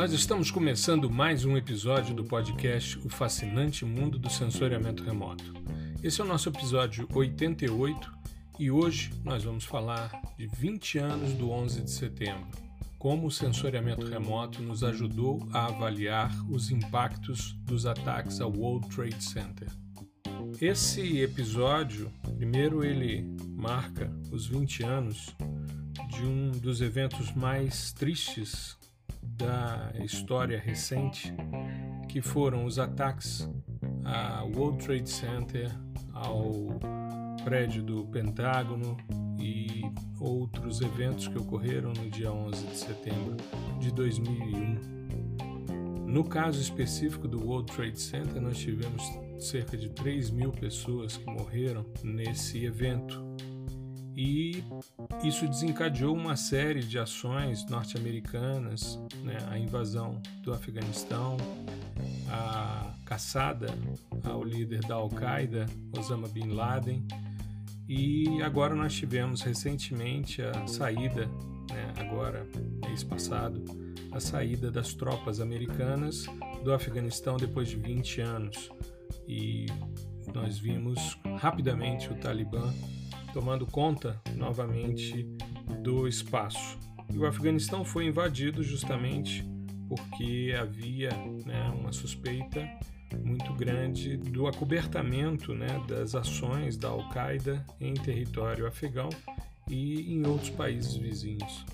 Nós estamos começando mais um episódio do podcast O Fascinante Mundo do Sensoriamento Remoto. Esse é o nosso episódio 88 e hoje nós vamos falar de 20 anos do 11 de setembro, como o sensoriamento remoto nos ajudou a avaliar os impactos dos ataques ao World Trade Center. Esse episódio, primeiro, ele marca os 20 anos de um dos eventos mais tristes da história recente, que foram os ataques ao World Trade Center, ao prédio do Pentágono e outros eventos que ocorreram no dia 11 de setembro de 2001. No caso específico do World Trade Center, nós tivemos cerca de 3 mil pessoas que morreram nesse evento. E isso desencadeou uma série de ações norte-americanas, né? a invasão do Afeganistão, a caçada ao líder da Al-Qaeda, Osama Bin Laden, e agora nós tivemos recentemente a saída, né? agora mês passado, a saída das tropas americanas do Afeganistão depois de 20 anos. E nós vimos rapidamente o Talibã tomando conta novamente do espaço. E o Afeganistão foi invadido justamente porque havia né, uma suspeita muito grande do acobertamento né, das ações da Al-Qaeda em território afegão e em outros países vizinhos.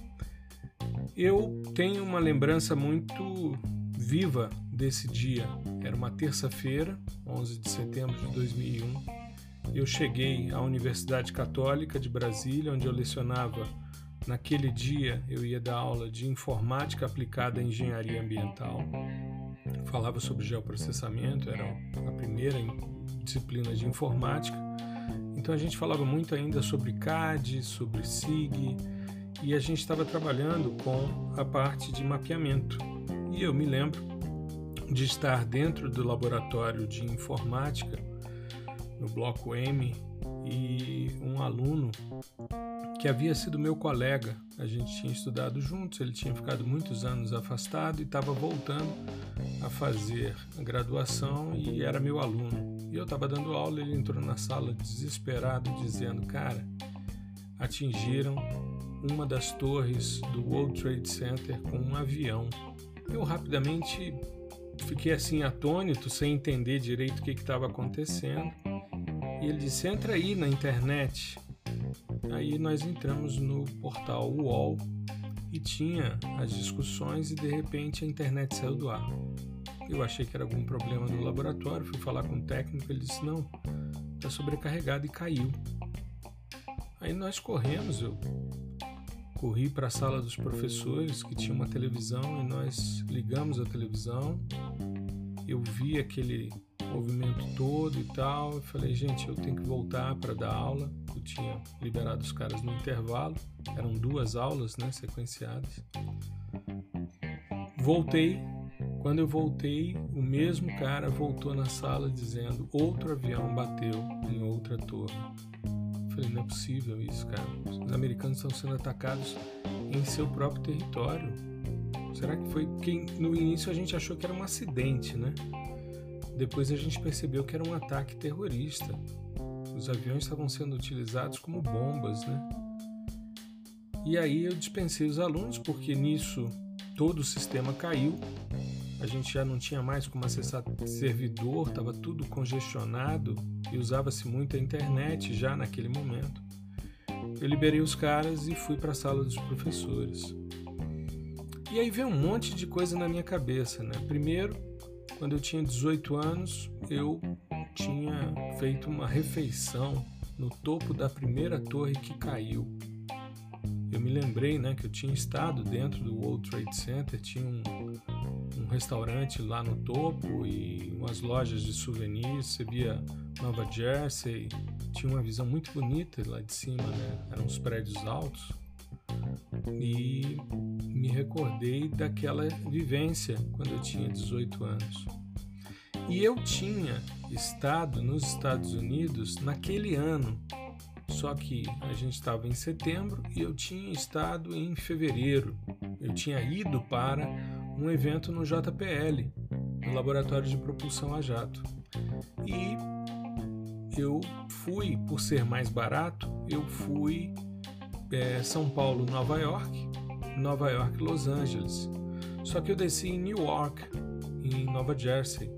Eu tenho uma lembrança muito viva desse dia. Era uma terça-feira, 11 de setembro de 2001 eu cheguei à Universidade Católica de Brasília, onde eu lecionava. Naquele dia, eu ia dar aula de informática aplicada à engenharia ambiental. Falava sobre geoprocessamento, era a primeira disciplina de informática. Então a gente falava muito ainda sobre CAD, sobre SIG, e a gente estava trabalhando com a parte de mapeamento. E eu me lembro de estar dentro do laboratório de informática no bloco M e um aluno que havia sido meu colega. A gente tinha estudado juntos, ele tinha ficado muitos anos afastado e estava voltando a fazer a graduação e era meu aluno. E eu estava dando aula, ele entrou na sala desesperado, dizendo: Cara, atingiram uma das torres do World Trade Center com um avião. Eu rapidamente fiquei assim atônito, sem entender direito o que estava acontecendo. E ele disse: entra aí na internet. Aí nós entramos no portal UOL e tinha as discussões e de repente a internet saiu do ar. Eu achei que era algum problema no laboratório, fui falar com o técnico, ele disse: não, está sobrecarregado e caiu. Aí nós corremos, eu corri para a sala dos professores que tinha uma televisão e nós ligamos a televisão. Eu vi aquele movimento todo e tal. Eu falei, gente, eu tenho que voltar para dar aula. Eu tinha liberado os caras no intervalo, eram duas aulas, né, sequenciadas. Voltei. Quando eu voltei, o mesmo cara voltou na sala dizendo: outro avião bateu em outra torre. Eu falei, não é possível isso, cara. Os americanos estão sendo atacados em seu próprio território. Será que foi quem no início a gente achou que era um acidente, né? Depois a gente percebeu que era um ataque terrorista. Os aviões estavam sendo utilizados como bombas, né? E aí eu dispensei os alunos porque nisso todo o sistema caiu. A gente já não tinha mais como acessar servidor, estava tudo congestionado e usava-se muito a internet já naquele momento. Eu liberei os caras e fui para a sala dos professores. E aí veio um monte de coisa na minha cabeça, né? Primeiro, quando eu tinha 18 anos, eu tinha feito uma refeição no topo da primeira torre que caiu. Eu me lembrei né, que eu tinha estado dentro do World Trade Center, tinha um, um restaurante lá no topo e umas lojas de souvenirs, você via Nova Jersey, tinha uma visão muito bonita lá de cima, né? eram os prédios altos. E me recordei daquela vivência quando eu tinha 18 anos. E eu tinha estado nos Estados Unidos naquele ano, só que a gente estava em setembro e eu tinha estado em fevereiro. Eu tinha ido para um evento no JPL, no Laboratório de Propulsão a Jato. E eu fui, por ser mais barato, eu fui é, São Paulo, Nova York, Nova York, Los Angeles. Só que eu desci em Newark, em Nova Jersey.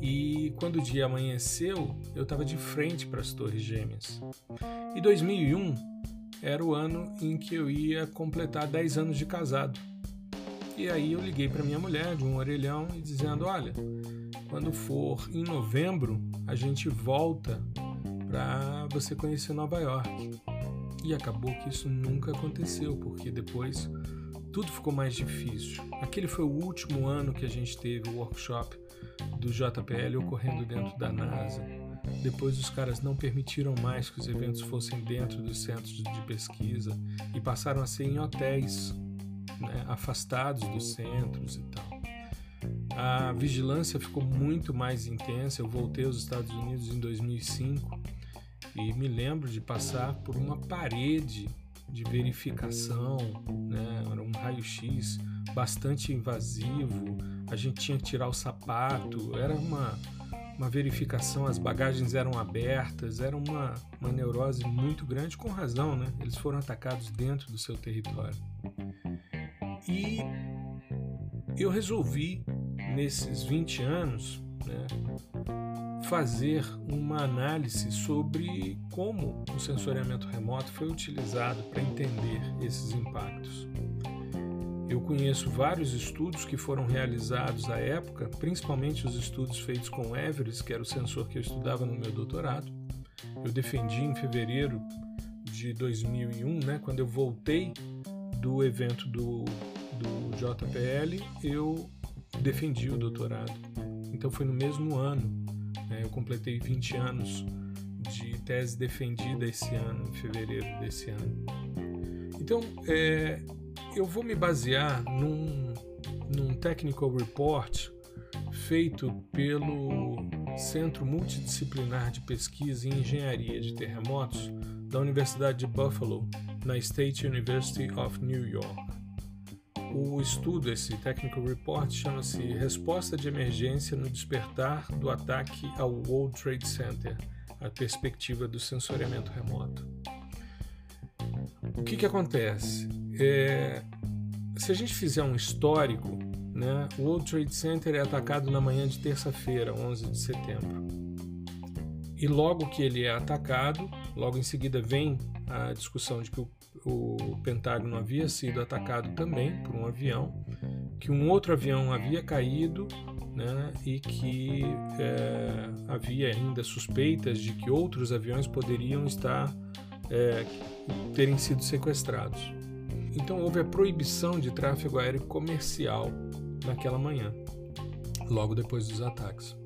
E quando o dia amanheceu, eu estava de frente para as Torres Gêmeas. E 2001 era o ano em que eu ia completar 10 anos de casado. E aí eu liguei para minha mulher de um orelhão e dizendo: "Olha, quando for em novembro, a gente volta para você conhecer Nova York". E acabou que isso nunca aconteceu, porque depois tudo ficou mais difícil. Aquele foi o último ano que a gente teve o workshop do JPL ocorrendo dentro da NASA. Depois os caras não permitiram mais que os eventos fossem dentro dos centros de pesquisa e passaram a ser em hotéis, né, afastados dos centros e tal. A vigilância ficou muito mais intensa. Eu voltei aos Estados Unidos em 2005 e me lembro de passar por uma parede de verificação, né? era um raio-x bastante invasivo, a gente tinha que tirar o sapato, era uma, uma verificação, as bagagens eram abertas, era uma, uma neurose muito grande, com razão, né? Eles foram atacados dentro do seu território. E eu resolvi, nesses 20 anos, né, fazer uma análise sobre como o sensoriamento remoto foi utilizado para entender esses impactos. Eu conheço vários estudos que foram realizados à época, principalmente os estudos feitos com o Everest, que era o sensor que eu estudava no meu doutorado. Eu defendi em fevereiro de 2001, né, quando eu voltei do evento do, do JPL, eu defendi o doutorado. Então foi no mesmo ano. Né, eu completei 20 anos de tese defendida esse ano, em fevereiro desse ano. Então, é, eu vou me basear num, num technical report feito pelo Centro Multidisciplinar de Pesquisa em Engenharia de Terremotos da Universidade de Buffalo, na State University of New York. O estudo, esse Technical Report, chama-se Resposta de Emergência no Despertar do Ataque ao World Trade Center a perspectiva do sensoriamento remoto. O que, que acontece? É, se a gente fizer um histórico, né, o World Trade Center é atacado na manhã de terça-feira, 11 de setembro. E logo que ele é atacado, logo em seguida vem a discussão de que o, o Pentágono havia sido atacado também por um avião, que um outro avião havia caído né, e que é, havia ainda suspeitas de que outros aviões poderiam estar é, terem sido sequestrados. Então houve a proibição de tráfego aéreo comercial naquela manhã, logo depois dos ataques.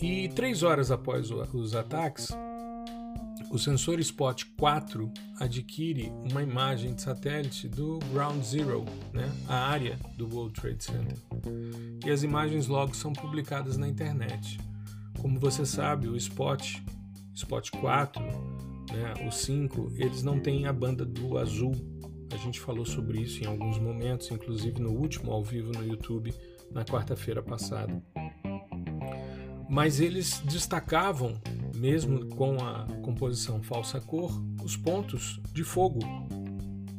E três horas após os ataques, o sensor Spot 4 adquire uma imagem de satélite do Ground Zero, né, a área do World Trade Center. E as imagens logo são publicadas na internet. Como você sabe, o Spot, Spot 4, né, o 5, eles não têm a banda do azul. A gente falou sobre isso em alguns momentos, inclusive no último ao vivo no YouTube, na quarta-feira passada. Mas eles destacavam, mesmo com a composição falsa cor, os pontos de fogo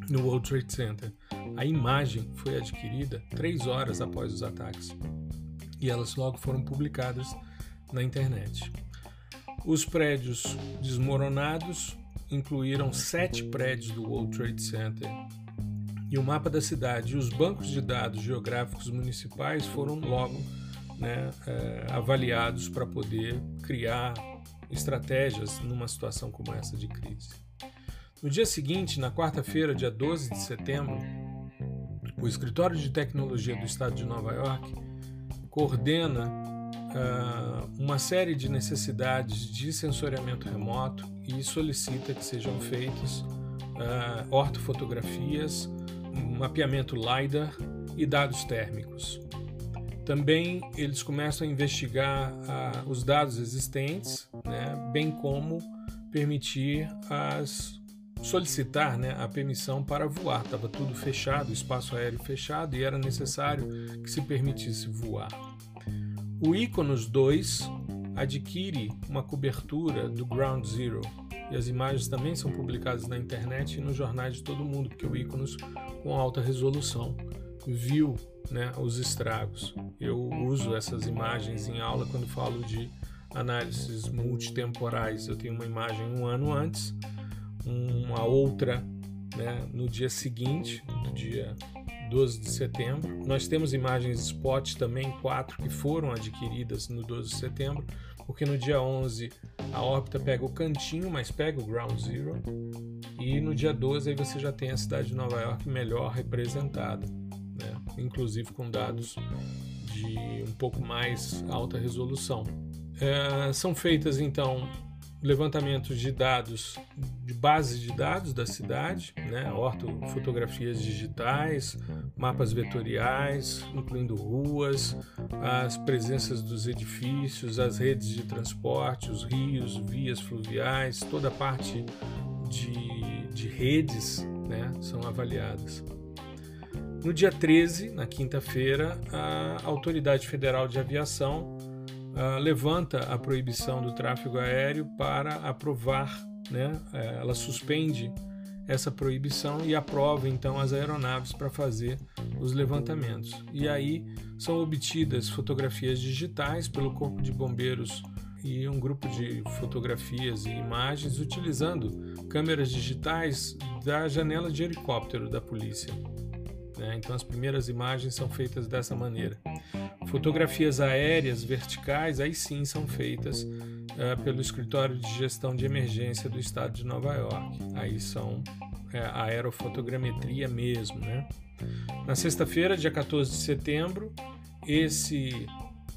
no World Trade Center. A imagem foi adquirida três horas após os ataques e elas logo foram publicadas na internet. Os prédios desmoronados incluíram sete prédios do World Trade Center e o mapa da cidade e os bancos de dados geográficos municipais foram logo né, é, avaliados para poder criar estratégias numa situação como essa de crise. No dia seguinte, na quarta-feira, dia 12 de setembro, o Escritório de Tecnologia do Estado de Nova York coordena uh, uma série de necessidades de sensoriamento remoto e solicita que sejam feitas uh, ortofotografias, mapeamento LiDAR e dados térmicos. Também eles começam a investigar uh, os dados existentes, né, bem como permitir as solicitar né, a permissão para voar. Estava tudo fechado, espaço aéreo fechado e era necessário que se permitisse voar. O Iconos 2 adquire uma cobertura do Ground Zero e as imagens também são publicadas na internet e nos jornais de todo mundo, porque o Iconos com alta resolução viu né, os estragos. Eu uso essas imagens em aula quando falo de análises multitemporais. Eu tenho uma imagem um ano antes, uma outra né, no dia seguinte, no dia 12 de setembro. Nós temos imagens spot também, quatro que foram adquiridas no 12 de setembro, porque no dia 11 a órbita pega o cantinho, mas pega o ground zero, e no dia 12 aí você já tem a cidade de Nova York melhor representada? Inclusive com dados de um pouco mais alta resolução. É, são feitas então levantamentos de dados, de base de dados da cidade, né, ortofotografias digitais, mapas vetoriais, incluindo ruas, as presenças dos edifícios, as redes de transporte, os rios, vias fluviais, toda a parte de, de redes né, são avaliadas. No dia 13, na quinta-feira, a Autoridade Federal de Aviação uh, levanta a proibição do tráfego aéreo para aprovar, né? Eh, ela suspende essa proibição e aprova então as aeronaves para fazer os levantamentos. E aí são obtidas fotografias digitais pelo Corpo de Bombeiros e um grupo de fotografias e imagens utilizando câmeras digitais da janela de helicóptero da polícia. Né? Então as primeiras imagens são feitas dessa maneira. Fotografias aéreas verticais, aí sim, são feitas uh, pelo Escritório de Gestão de Emergência do Estado de Nova York. Aí são é, aerofotogrametria mesmo, né? Na sexta-feira, dia 14 de setembro, esse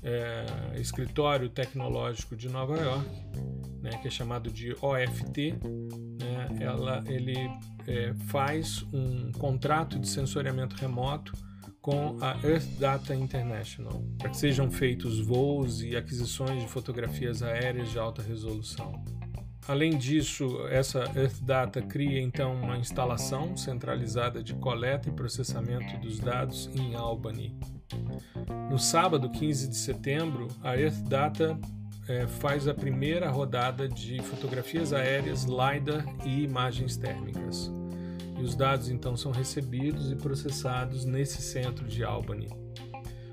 é, escritório tecnológico de Nova York, né, que é chamado de OFT, né, ela, ele é, faz um contrato de sensoriamento remoto com a Earth Data International, para que sejam feitos voos e aquisições de fotografias aéreas de alta resolução. Além disso, essa Earth Data cria então uma instalação centralizada de coleta e processamento dos dados em Albany. No sábado, 15 de setembro, a Earth Data é, faz a primeira rodada de fotografias aéreas, LiDAR e imagens térmicas e os dados então são recebidos e processados nesse centro de Albany.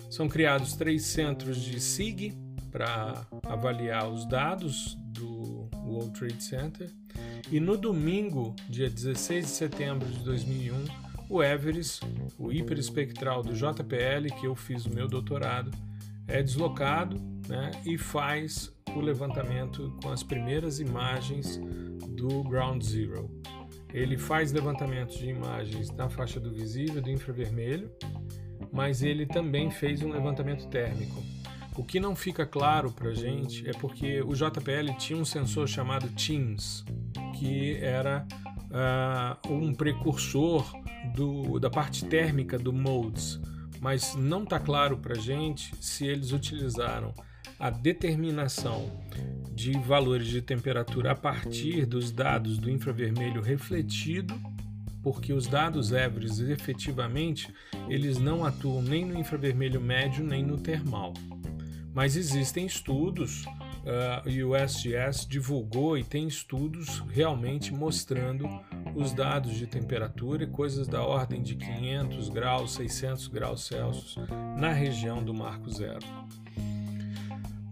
São criados três centros de SIG para avaliar os dados do World Trade Center e no domingo, dia 16 de setembro de 2001, o Everest, o hiperespectral do JPL, que eu fiz o meu doutorado, é deslocado né, e faz o levantamento com as primeiras imagens do Ground Zero. Ele faz levantamentos de imagens na faixa do visível, do infravermelho, mas ele também fez um levantamento térmico. O que não fica claro para a gente é porque o JPL tinha um sensor chamado TEAMS, que era uh, um precursor do, da parte térmica do MODES, mas não está claro para gente se eles utilizaram a determinação de valores de temperatura a partir dos dados do infravermelho refletido, porque os dados Everest efetivamente eles não atuam nem no infravermelho médio nem no termal. Mas existem estudos, o USGS divulgou e tem estudos realmente mostrando os dados de temperatura e coisas da ordem de 500 graus, 600 graus Celsius na região do marco zero.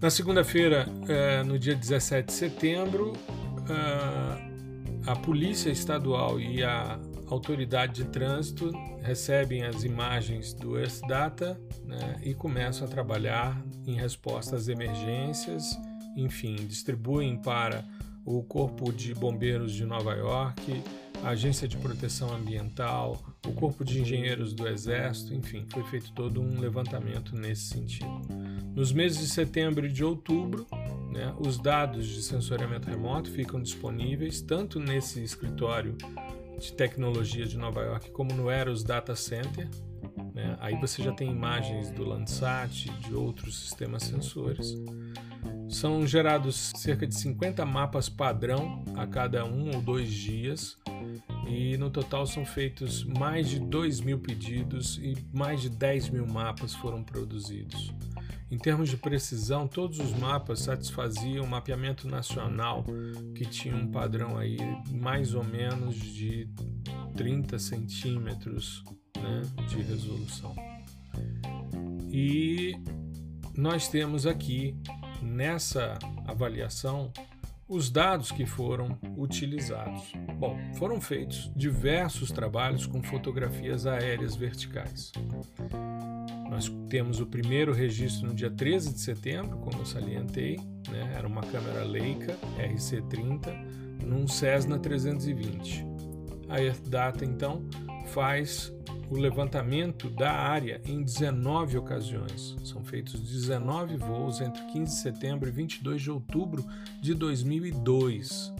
Na segunda-feira, é, no dia 17 de setembro, a Polícia Estadual e a Autoridade de Trânsito recebem as imagens do Earth Data né, e começam a trabalhar em resposta às emergências, enfim, distribuem para o Corpo de Bombeiros de Nova York, a Agência de Proteção Ambiental, o Corpo de Engenheiros do Exército, enfim, foi feito todo um levantamento nesse sentido. Nos meses de setembro e de outubro, né, os dados de sensoriamento remoto ficam disponíveis tanto nesse escritório de tecnologia de Nova York como no Eros Data Center. Né? Aí você já tem imagens do Landsat, de outros sistemas sensores. São gerados cerca de 50 mapas padrão a cada um ou dois dias e no total são feitos mais de 2 mil pedidos e mais de 10 mil mapas foram produzidos. Em termos de precisão, todos os mapas satisfaziam o mapeamento nacional, que tinha um padrão aí mais ou menos de 30 centímetros né, de resolução. E nós temos aqui nessa avaliação os dados que foram utilizados. Bom, foram feitos diversos trabalhos com fotografias aéreas verticais. Nós temos o primeiro registro no dia 13 de setembro, como eu salientei, né? era uma câmera Leica RC30 num Cessna 320. A Earth então faz o levantamento da área em 19 ocasiões. São feitos 19 voos entre 15 de setembro e 22 de outubro de 2002.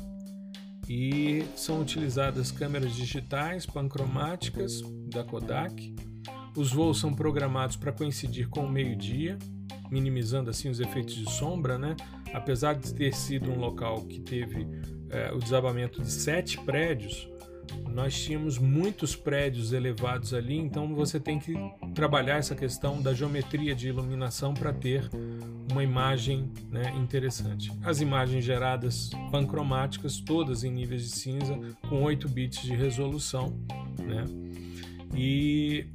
E são utilizadas câmeras digitais pancromáticas da Kodak. Os voos são programados para coincidir com o meio-dia, minimizando assim os efeitos de sombra, né? Apesar de ter sido um local que teve é, o desabamento de sete prédios, nós tínhamos muitos prédios elevados ali, então você tem que trabalhar essa questão da geometria de iluminação para ter uma imagem né, interessante. As imagens geradas pancromáticas, todas em níveis de cinza, com 8 bits de resolução, né? e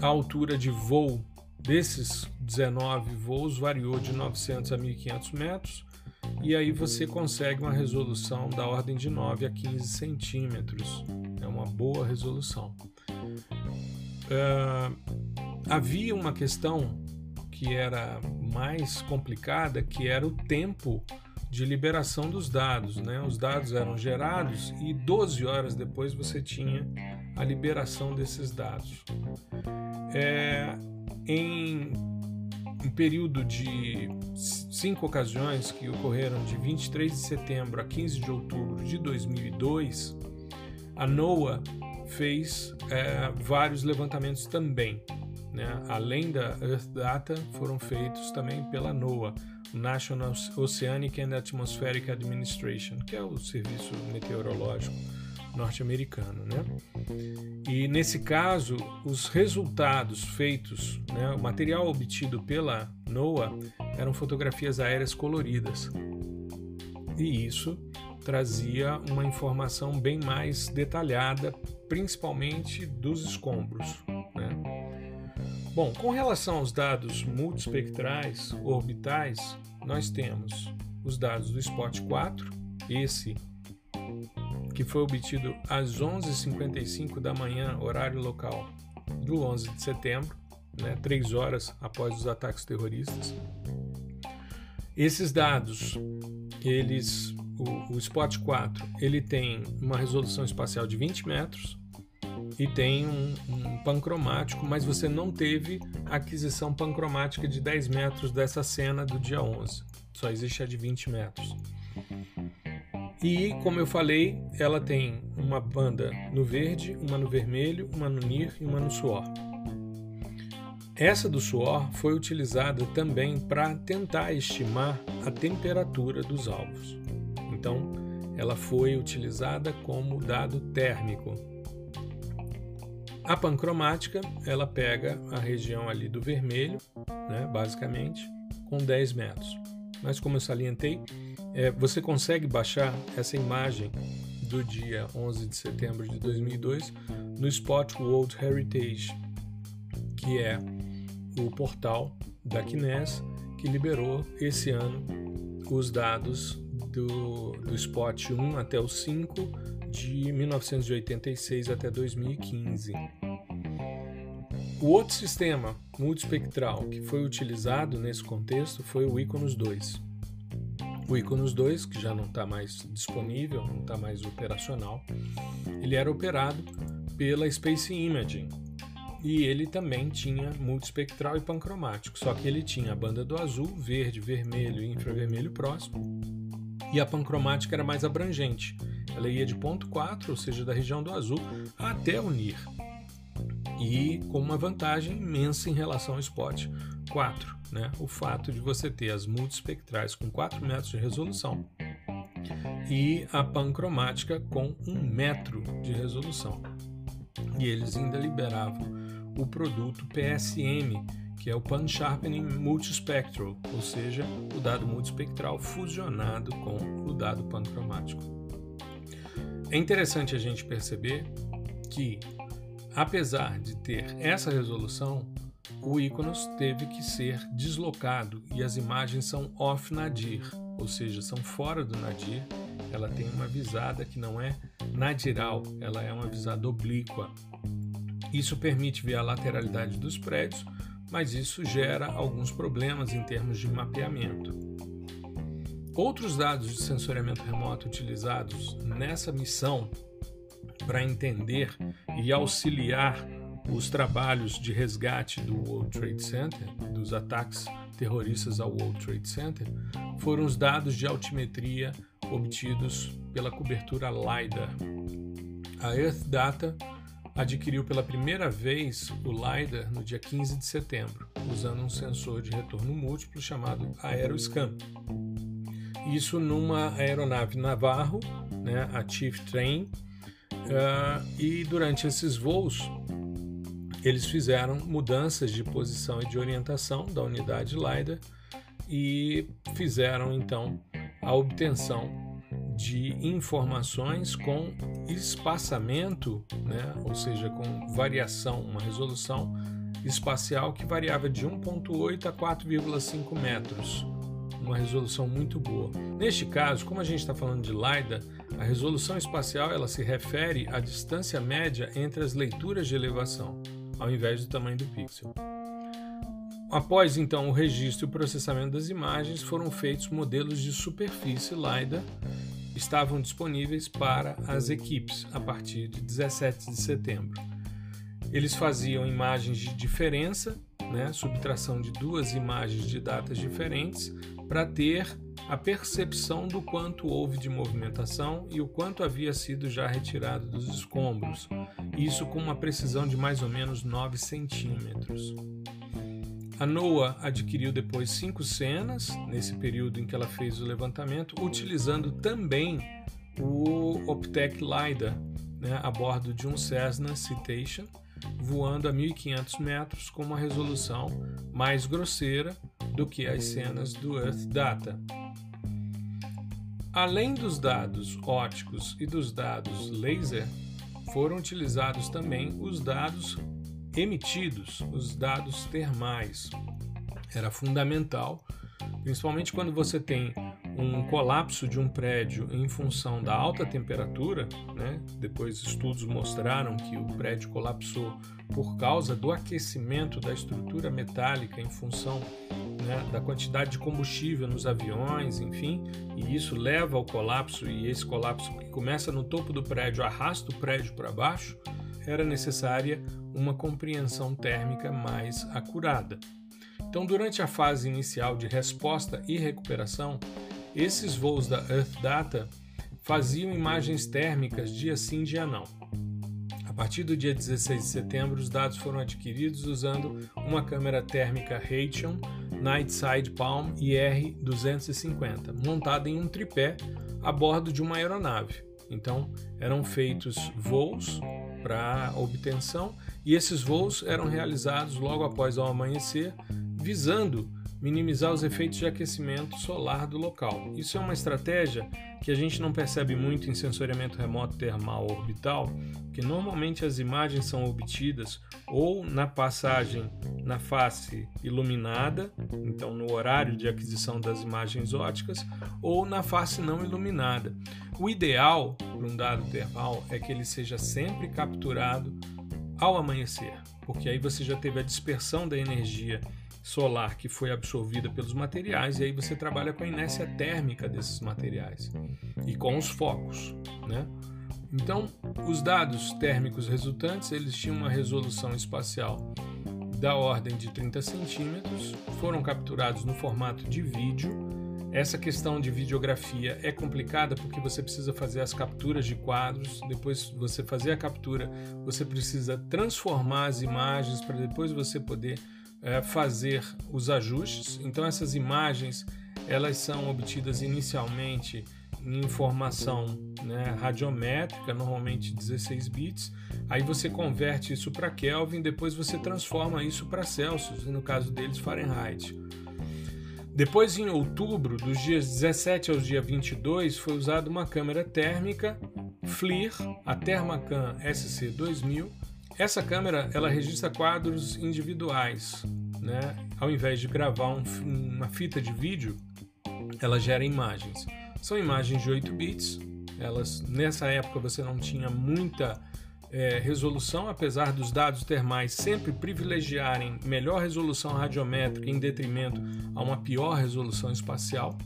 a altura de voo desses 19 voos variou de 900 a 1500 metros e aí você consegue uma resolução da ordem de 9 a 15 centímetros. É uma boa resolução. Uh, havia uma questão que era mais complicada, que era o tempo de liberação dos dados. Né? Os dados eram gerados e 12 horas depois você tinha a liberação desses dados. É, em um período de cinco ocasiões que ocorreram de 23 de setembro a 15 de outubro de 2002, a NOAA fez é, vários levantamentos também. Né? Além da Earth Data, foram feitos também pela NOAA, National Oceanic and Atmospheric Administration, que é o serviço meteorológico norte-americano. Né? E nesse caso, os resultados feitos, né, o material obtido pela NOAA eram fotografias aéreas coloridas. E isso trazia uma informação bem mais detalhada, principalmente dos escombros. Né? Bom, com relação aos dados multispectrais orbitais, nós temos os dados do SPOT 4, esse que foi obtido às 11h55 da manhã, horário local, do 11 de setembro, né, três horas após os ataques terroristas. Esses dados, eles, o, o Spot 4, ele tem uma resolução espacial de 20 metros e tem um, um pancromático, mas você não teve aquisição pancromática de 10 metros dessa cena do dia 11. Só existe a de 20 metros. E, como eu falei, ela tem uma banda no verde, uma no vermelho, uma no NIR e uma no suor. Essa do suor foi utilizada também para tentar estimar a temperatura dos alvos. Então, ela foi utilizada como dado térmico. A pancromática, ela pega a região ali do vermelho, né, basicamente, com 10 metros. Mas como eu salientei, é, você consegue baixar essa imagem do dia 11 de setembro de 2002 no Spot World Heritage, que é o portal da Kines que liberou esse ano os dados do, do Spot 1 até o 5 de 1986 até 2015. O outro sistema multispectral que foi utilizado nesse contexto foi o Iconos 2. O Iconos 2, que já não está mais disponível, não está mais operacional, ele era operado pela Space Imaging e ele também tinha multispectral e pancromático, só que ele tinha a banda do azul, verde, vermelho e infravermelho próximo e a pancromática era mais abrangente. Ela ia de ponto 4, ou seja, da região do azul, até o NIR. E com uma vantagem imensa em relação ao spot 4 né, o fato de você ter as multispectrais com 4 metros de resolução e a pancromática com um metro de resolução. E eles ainda liberavam o produto PSM, que é o Pan Sharpening Multispectral, ou seja, o dado multispectral fusionado com o dado pancromático. É interessante a gente perceber que, apesar de ter essa resolução, o Iconos teve que ser deslocado e as imagens são off-nadir, ou seja, são fora do nadir. Ela tem uma visada que não é nadiral, ela é uma visada oblíqua. Isso permite ver a lateralidade dos prédios, mas isso gera alguns problemas em termos de mapeamento. Outros dados de sensoriamento remoto utilizados nessa missão para entender e auxiliar os trabalhos de resgate do World Trade Center, dos ataques terroristas ao World Trade Center, foram os dados de altimetria obtidos pela cobertura LiDAR. A Earth Data adquiriu pela primeira vez o LiDAR no dia 15 de setembro, usando um sensor de retorno múltiplo chamado Aeroscan. Isso numa aeronave Navarro, né, a Chief Train, uh, e durante esses voos eles fizeram mudanças de posição e de orientação da unidade LiDAR e fizeram então a obtenção de informações com espaçamento, né? ou seja, com variação, uma resolução espacial que variava de 1,8 a 4,5 metros, uma resolução muito boa. Neste caso, como a gente está falando de LiDAR, a resolução espacial ela se refere à distância média entre as leituras de elevação, ao invés do tamanho do pixel. Após então o registro e o processamento das imagens, foram feitos modelos de superfície LiDAR estavam disponíveis para as equipes a partir de 17 de setembro. Eles faziam imagens de diferença, né, subtração de duas imagens de datas diferentes, para ter a percepção do quanto houve de movimentação e o quanto havia sido já retirado dos escombros, isso com uma precisão de mais ou menos 9 centímetros. A NOAA adquiriu depois cinco cenas, nesse período em que ela fez o levantamento, utilizando também o Optec LiDAR né, a bordo de um Cessna Citation, voando a 1500 metros com uma resolução mais grosseira do que as cenas do Earth Data. Além dos dados ópticos e dos dados laser, foram utilizados também os dados emitidos os dados termais. Era fundamental, principalmente quando você tem um colapso de um prédio em função da alta temperatura, né? depois estudos mostraram que o prédio colapsou por causa do aquecimento da estrutura metálica em função né, da quantidade de combustível nos aviões, enfim, e isso leva ao colapso, e esse colapso que começa no topo do prédio arrasta o prédio para baixo era necessária uma compreensão térmica mais acurada. Então, durante a fase inicial de resposta e recuperação, esses voos da Earth Data faziam imagens térmicas dia sim, dia não. A partir do dia 16 de setembro, os dados foram adquiridos usando uma câmera térmica Raytheon Nightside Palm IR-250, montada em um tripé a bordo de uma aeronave. Então, eram feitos voos para obtenção e esses voos eram realizados logo após o amanhecer, visando minimizar os efeitos de aquecimento solar do local. Isso é uma estratégia que a gente não percebe muito em sensoriamento remoto termal orbital, que normalmente as imagens são obtidas ou na passagem na face iluminada, então no horário de aquisição das imagens óticas, ou na face não iluminada. O ideal para um dado termal é que ele seja sempre capturado ao amanhecer, porque aí você já teve a dispersão da energia solar que foi absorvida pelos materiais e aí você trabalha com a inércia térmica desses materiais e com os focos, né? Então, os dados térmicos resultantes eles tinham uma resolução espacial da ordem de 30 centímetros, foram capturados no formato de vídeo. Essa questão de videografia é complicada porque você precisa fazer as capturas de quadros, depois você fazer a captura, você precisa transformar as imagens para depois você poder é, fazer os ajustes. Então essas imagens elas são obtidas inicialmente em informação né, radiométrica, normalmente 16 bits. Aí você converte isso para Kelvin, depois você transforma isso para Celsius, e no caso deles Fahrenheit. Depois, em outubro, dos dias 17 ao dia 22, foi usada uma câmera térmica FLIR, a Thermacan SC2000. Essa câmera ela registra quadros individuais, né? Ao invés de gravar um, uma fita de vídeo, ela gera imagens. São imagens de 8 bits. Elas nessa época você não tinha muita é, resolução, apesar dos dados termais sempre privilegiarem melhor resolução radiométrica em detrimento a uma pior resolução espacial.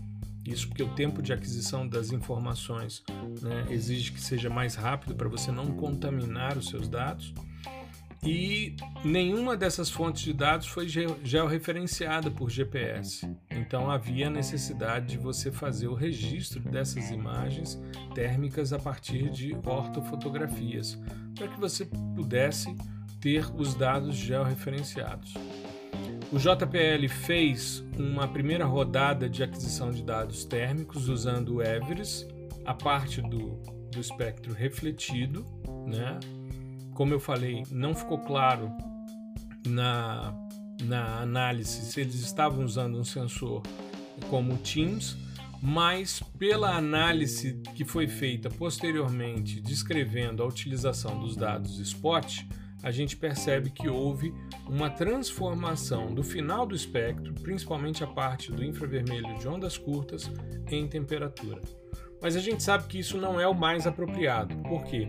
Isso porque o tempo de aquisição das informações né, exige que seja mais rápido para você não contaminar os seus dados e nenhuma dessas fontes de dados foi georreferenciada por GPS. Então havia necessidade de você fazer o registro dessas imagens térmicas a partir de ortofotografias, para que você pudesse ter os dados georreferenciados. O JPL fez uma primeira rodada de aquisição de dados térmicos usando o Everest, a parte do, do espectro refletido, né? Como eu falei, não ficou claro na, na análise se eles estavam usando um sensor como o TIMS, mas pela análise que foi feita posteriormente descrevendo a utilização dos dados SPOT, a gente percebe que houve uma transformação do final do espectro, principalmente a parte do infravermelho de ondas curtas, em temperatura. Mas a gente sabe que isso não é o mais apropriado. Por quê?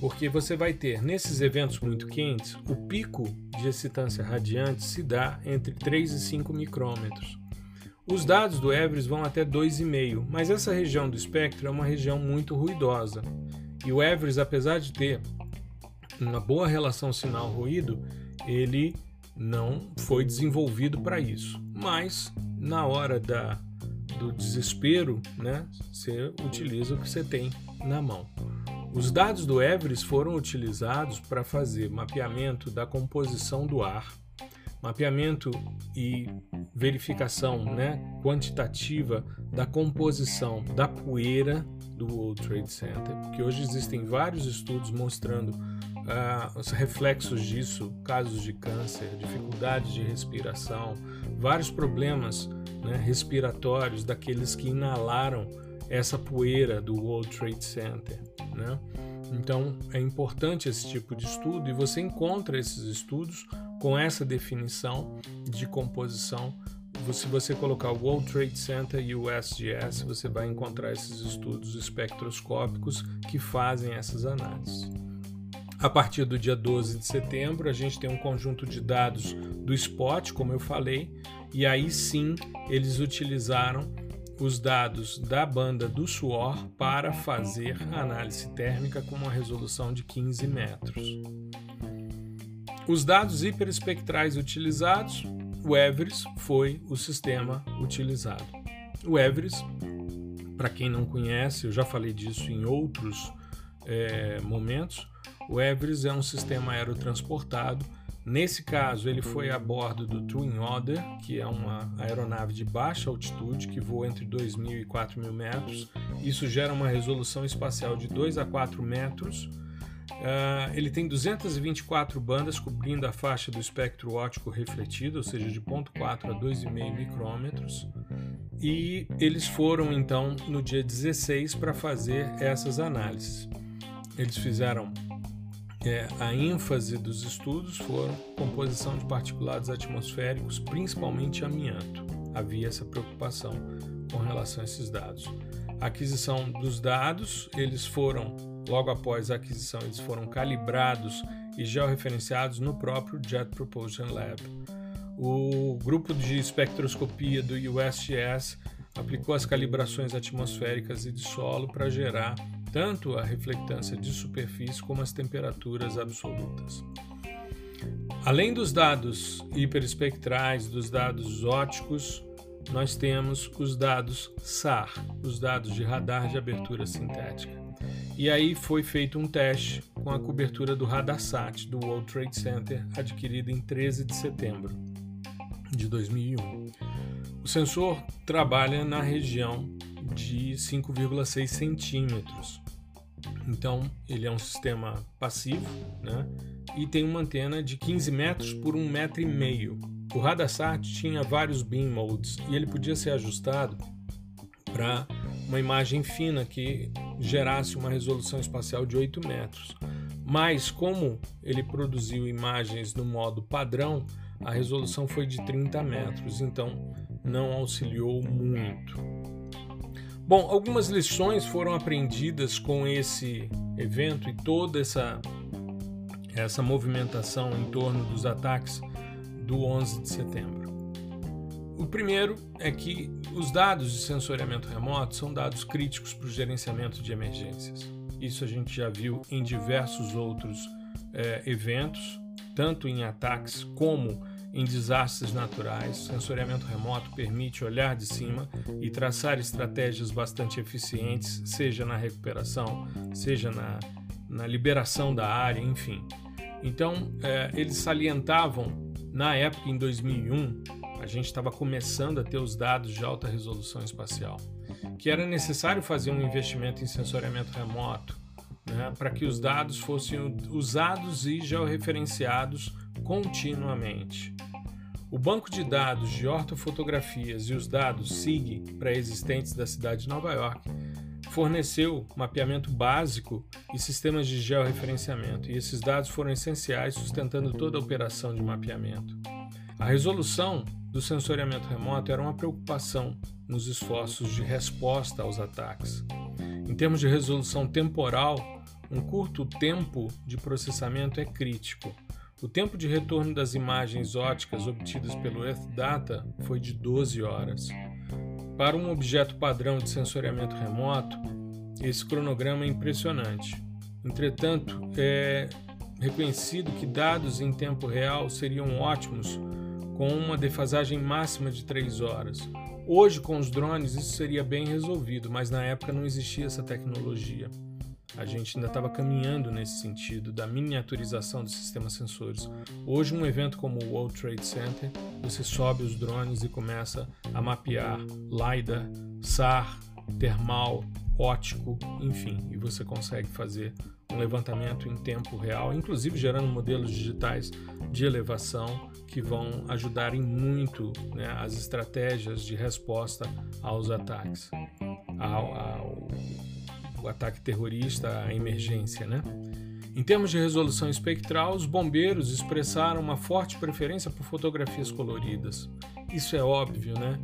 Porque você vai ter nesses eventos muito quentes o pico de excitância radiante se dá entre 3 e 5 micrômetros. Os dados do Everest vão até 2,5, mas essa região do espectro é uma região muito ruidosa. E o Everest, apesar de ter uma boa relação sinal-ruído, ele não foi desenvolvido para isso. Mas na hora da, do desespero, né, você utiliza o que você tem na mão. Os dados do Everest foram utilizados para fazer mapeamento da composição do ar, mapeamento e verificação né, quantitativa da composição da poeira do World Trade Center, porque hoje existem vários estudos mostrando uh, os reflexos disso, casos de câncer, dificuldades de respiração, vários problemas né, respiratórios daqueles que inalaram essa poeira do World Trade Center. Né? Então é importante esse tipo de estudo e você encontra esses estudos com essa definição de composição. Se você colocar o World Trade Center e o SGS, você vai encontrar esses estudos espectroscópicos que fazem essas análises. A partir do dia 12 de setembro, a gente tem um conjunto de dados do SPOT, como eu falei, e aí sim eles utilizaram os dados da banda do suor para fazer análise térmica com uma resolução de 15 metros. Os dados hiperespectrais utilizados, o Everest foi o sistema utilizado. O Everest, para quem não conhece, eu já falei disso em outros é, momentos, o Everest é um sistema aerotransportado Nesse caso, ele foi a bordo do Twin Otter, que é uma aeronave de baixa altitude que voa entre 2.000 e 4.000 metros. Isso gera uma resolução espacial de 2 a 4 metros. Uh, ele tem 224 bandas cobrindo a faixa do espectro óptico refletido, ou seja, de 0.4 a 2,5 micrômetros. E eles foram então no dia 16 para fazer essas análises. Eles fizeram é, a ênfase dos estudos foram composição de particulados atmosféricos, principalmente amianto. Havia essa preocupação com relação a esses dados. A aquisição dos dados, eles foram, logo após a aquisição, eles foram calibrados e georreferenciados no próprio Jet Propulsion Lab. O grupo de espectroscopia do USGS aplicou as calibrações atmosféricas e de solo para gerar tanto a reflectância de superfície como as temperaturas absolutas. Além dos dados hiperespectrais, dos dados óticos, nós temos os dados SAR, os dados de radar de abertura sintética. E aí foi feito um teste com a cobertura do RadarSat do World Trade Center, adquirido em 13 de setembro de 2001. O sensor trabalha na região de 5,6 centímetros. Então, ele é um sistema passivo né? e tem uma antena de 15 metros por 1,5 metro. E meio. O Radasat tinha vários beam modes e ele podia ser ajustado para uma imagem fina que gerasse uma resolução espacial de 8 metros. Mas, como ele produziu imagens no modo padrão, a resolução foi de 30 metros, então não auxiliou muito. Bom, algumas lições foram aprendidas com esse evento e toda essa, essa movimentação em torno dos ataques do 11 de setembro. O primeiro é que os dados de sensoriamento remoto são dados críticos para o gerenciamento de emergências. Isso a gente já viu em diversos outros é, eventos, tanto em ataques como em desastres naturais. Sensoriamento remoto permite olhar de cima e traçar estratégias bastante eficientes, seja na recuperação, seja na, na liberação da área, enfim. Então, é, eles salientavam, na época, em 2001, a gente estava começando a ter os dados de alta resolução espacial, que era necessário fazer um investimento em sensoriamento remoto né, para que os dados fossem usados e georreferenciados continuamente. O banco de dados de ortofotografias e os dados SIG pré-existentes da cidade de Nova York forneceu mapeamento básico e sistemas de georreferenciamento, e esses dados foram essenciais sustentando toda a operação de mapeamento. A resolução do sensoriamento remoto era uma preocupação nos esforços de resposta aos ataques. Em termos de resolução temporal, um curto tempo de processamento é crítico. O tempo de retorno das imagens óticas obtidas pelo Earth Data foi de 12 horas. Para um objeto padrão de sensoriamento remoto, esse cronograma é impressionante. Entretanto, é reconhecido que dados em tempo real seriam ótimos com uma defasagem máxima de 3 horas. Hoje, com os drones, isso seria bem resolvido, mas na época não existia essa tecnologia. A gente ainda estava caminhando nesse sentido da miniaturização dos sistemas sensores. Hoje, um evento como o World Trade Center, você sobe os drones e começa a mapear LiDAR, SAR, termal, ótico, enfim, e você consegue fazer um levantamento em tempo real, inclusive gerando modelos digitais de elevação que vão ajudarem muito né, as estratégias de resposta aos ataques, ao, ao, ao ataque terrorista, à emergência, né? Em termos de resolução espectral, os bombeiros expressaram uma forte preferência por fotografias coloridas. Isso é óbvio, né?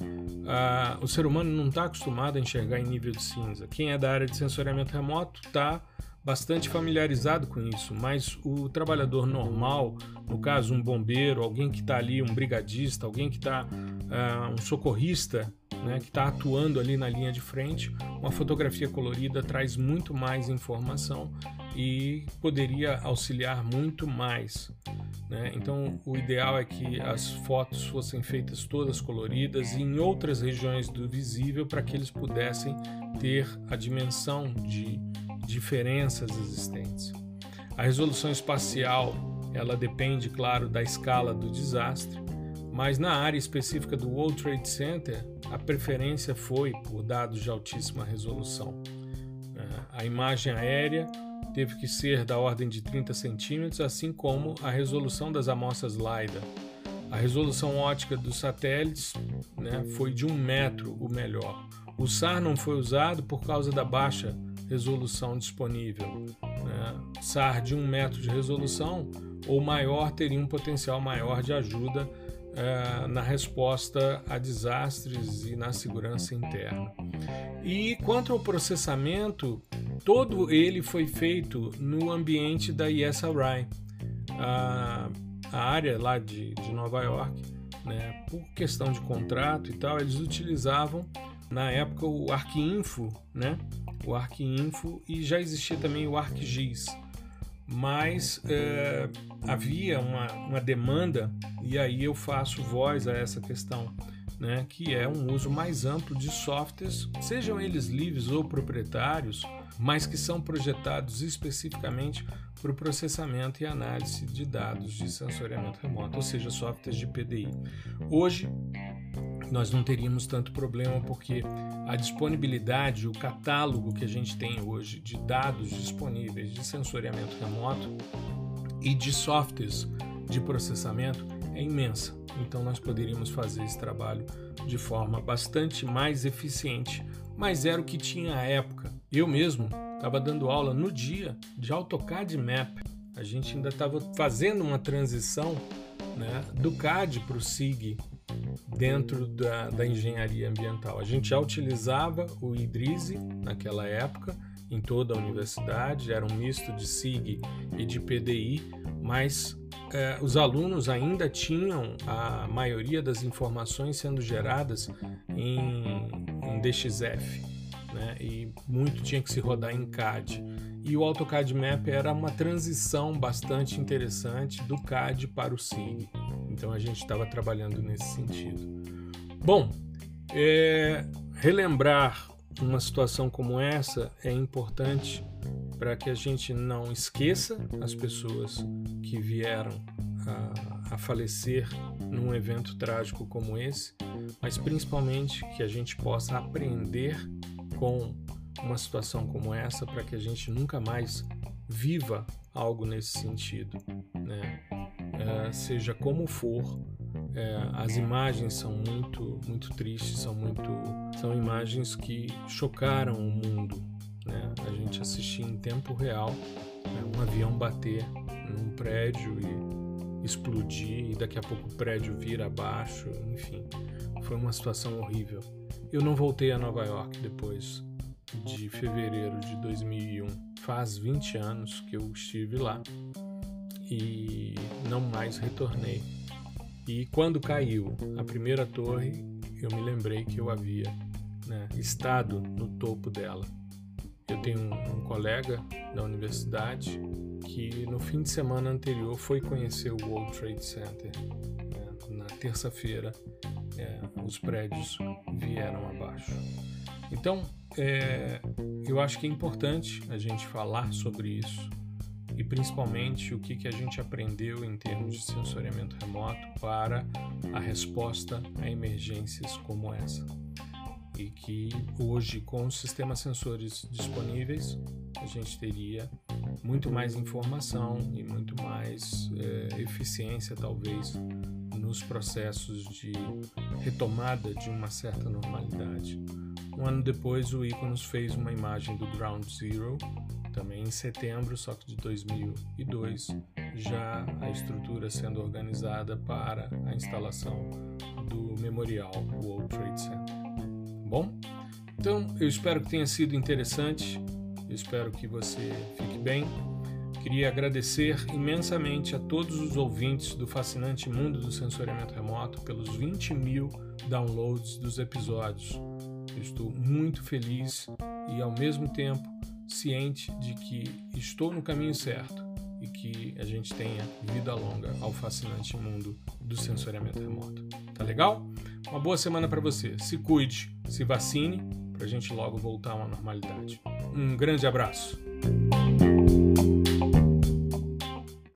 Ah, o ser humano não está acostumado a enxergar em nível de cinza. Quem é da área de sensoriamento remoto está bastante familiarizado com isso, mas o trabalhador normal, no caso um bombeiro, alguém que está ali, um brigadista, alguém que está uh, um socorrista, né, que está atuando ali na linha de frente, uma fotografia colorida traz muito mais informação e poderia auxiliar muito mais. Né? Então, o ideal é que as fotos fossem feitas todas coloridas e em outras regiões do visível para que eles pudessem ter a dimensão de diferenças existentes. A resolução espacial, ela depende, claro, da escala do desastre, mas na área específica do World Trade Center, a preferência foi por dados de altíssima resolução. É, a imagem aérea teve que ser da ordem de 30 centímetros, assim como a resolução das amostras LiDAR. A resolução ótica dos satélites né, foi de um metro o melhor. O SAR não foi usado por causa da baixa resolução disponível. Né? SAR de 1 metro de resolução ou maior teria um potencial maior de ajuda é, na resposta a desastres e na segurança interna. E quanto ao processamento, todo ele foi feito no ambiente da ESRI, a, a área lá de, de Nova York, né, por questão de contrato e tal, eles utilizavam na época o ArcInfo, né, o ArcInfo e já existia também o ArcGIS. Mas é, havia uma, uma demanda, e aí eu faço voz a essa questão, né, que é um uso mais amplo de softwares, sejam eles livres ou proprietários, mas que são projetados especificamente para o processamento e análise de dados de sensoriamento remoto, ou seja, softwares de PDI. Hoje, nós não teríamos tanto problema porque a disponibilidade, o catálogo que a gente tem hoje de dados disponíveis de sensoriamento remoto e de softwares de processamento é imensa. Então nós poderíamos fazer esse trabalho de forma bastante mais eficiente, mas era o que tinha à época. Eu mesmo estava dando aula no dia de AutoCAD Map. A gente ainda estava fazendo uma transição né, do CAD para o SIG dentro da, da, engenharia ambiental. A gente já utilizava o IDRISE naquela época em toda a universidade, era um misto de SIG e de PDI, mas eh, os alunos ainda tinham a maioria das informações sendo geradas em, em DXF, né? e muito tinha que se rodar em CAD. E o AutoCAD Map era uma transição bastante interessante do CAD para o SIG. Então a gente estava trabalhando nesse sentido. Bom, é, relembrar uma situação como essa é importante para que a gente não esqueça as pessoas que vieram a, a, falecer num evento trágico como esse, mas principalmente que a gente possa aprender com uma situação como essa para que a gente nunca mais viva algo nesse sentido, né? É, seja como for, é, as imagens são muito, muito tristes, são muito, são imagens que chocaram o mundo, né? A gente assistia em tempo real né, um avião bater num prédio e explodir e daqui a pouco o prédio vir abaixo, enfim, foi uma situação horrível. Eu não voltei a Nova York depois de fevereiro de 2001. Faz 20 anos que eu estive lá e não mais retornei. E quando caiu a primeira torre, eu me lembrei que eu havia né, estado no topo dela. Eu tenho um colega da universidade que no fim de semana anterior foi conhecer o World Trade Center. Né? Na terça-feira, é, os prédios vieram abaixo. Então, é, eu acho que é importante a gente falar sobre isso e principalmente o que, que a gente aprendeu em termos de sensoriamento remoto para a resposta a emergências como essa e que hoje, com os sistemas sensores disponíveis, a gente teria muito mais informação e muito mais é, eficiência, talvez, nos processos de retomada de uma certa normalidade. Um ano depois, o Iconos fez uma imagem do Ground Zero, também em setembro, só que de 2002, já a estrutura sendo organizada para a instalação do memorial World Trade Center bom? Então, eu espero que tenha sido interessante, espero que você fique bem. Queria agradecer imensamente a todos os ouvintes do fascinante mundo do sensoriamento remoto pelos 20 mil downloads dos episódios. Eu estou muito feliz e, ao mesmo tempo, ciente de que estou no caminho certo e que a gente tenha vida longa ao fascinante mundo do sensoriamento remoto. Tá legal? Uma boa semana para você. Se cuide, se vacine, para a gente logo voltar uma normalidade. Um grande abraço.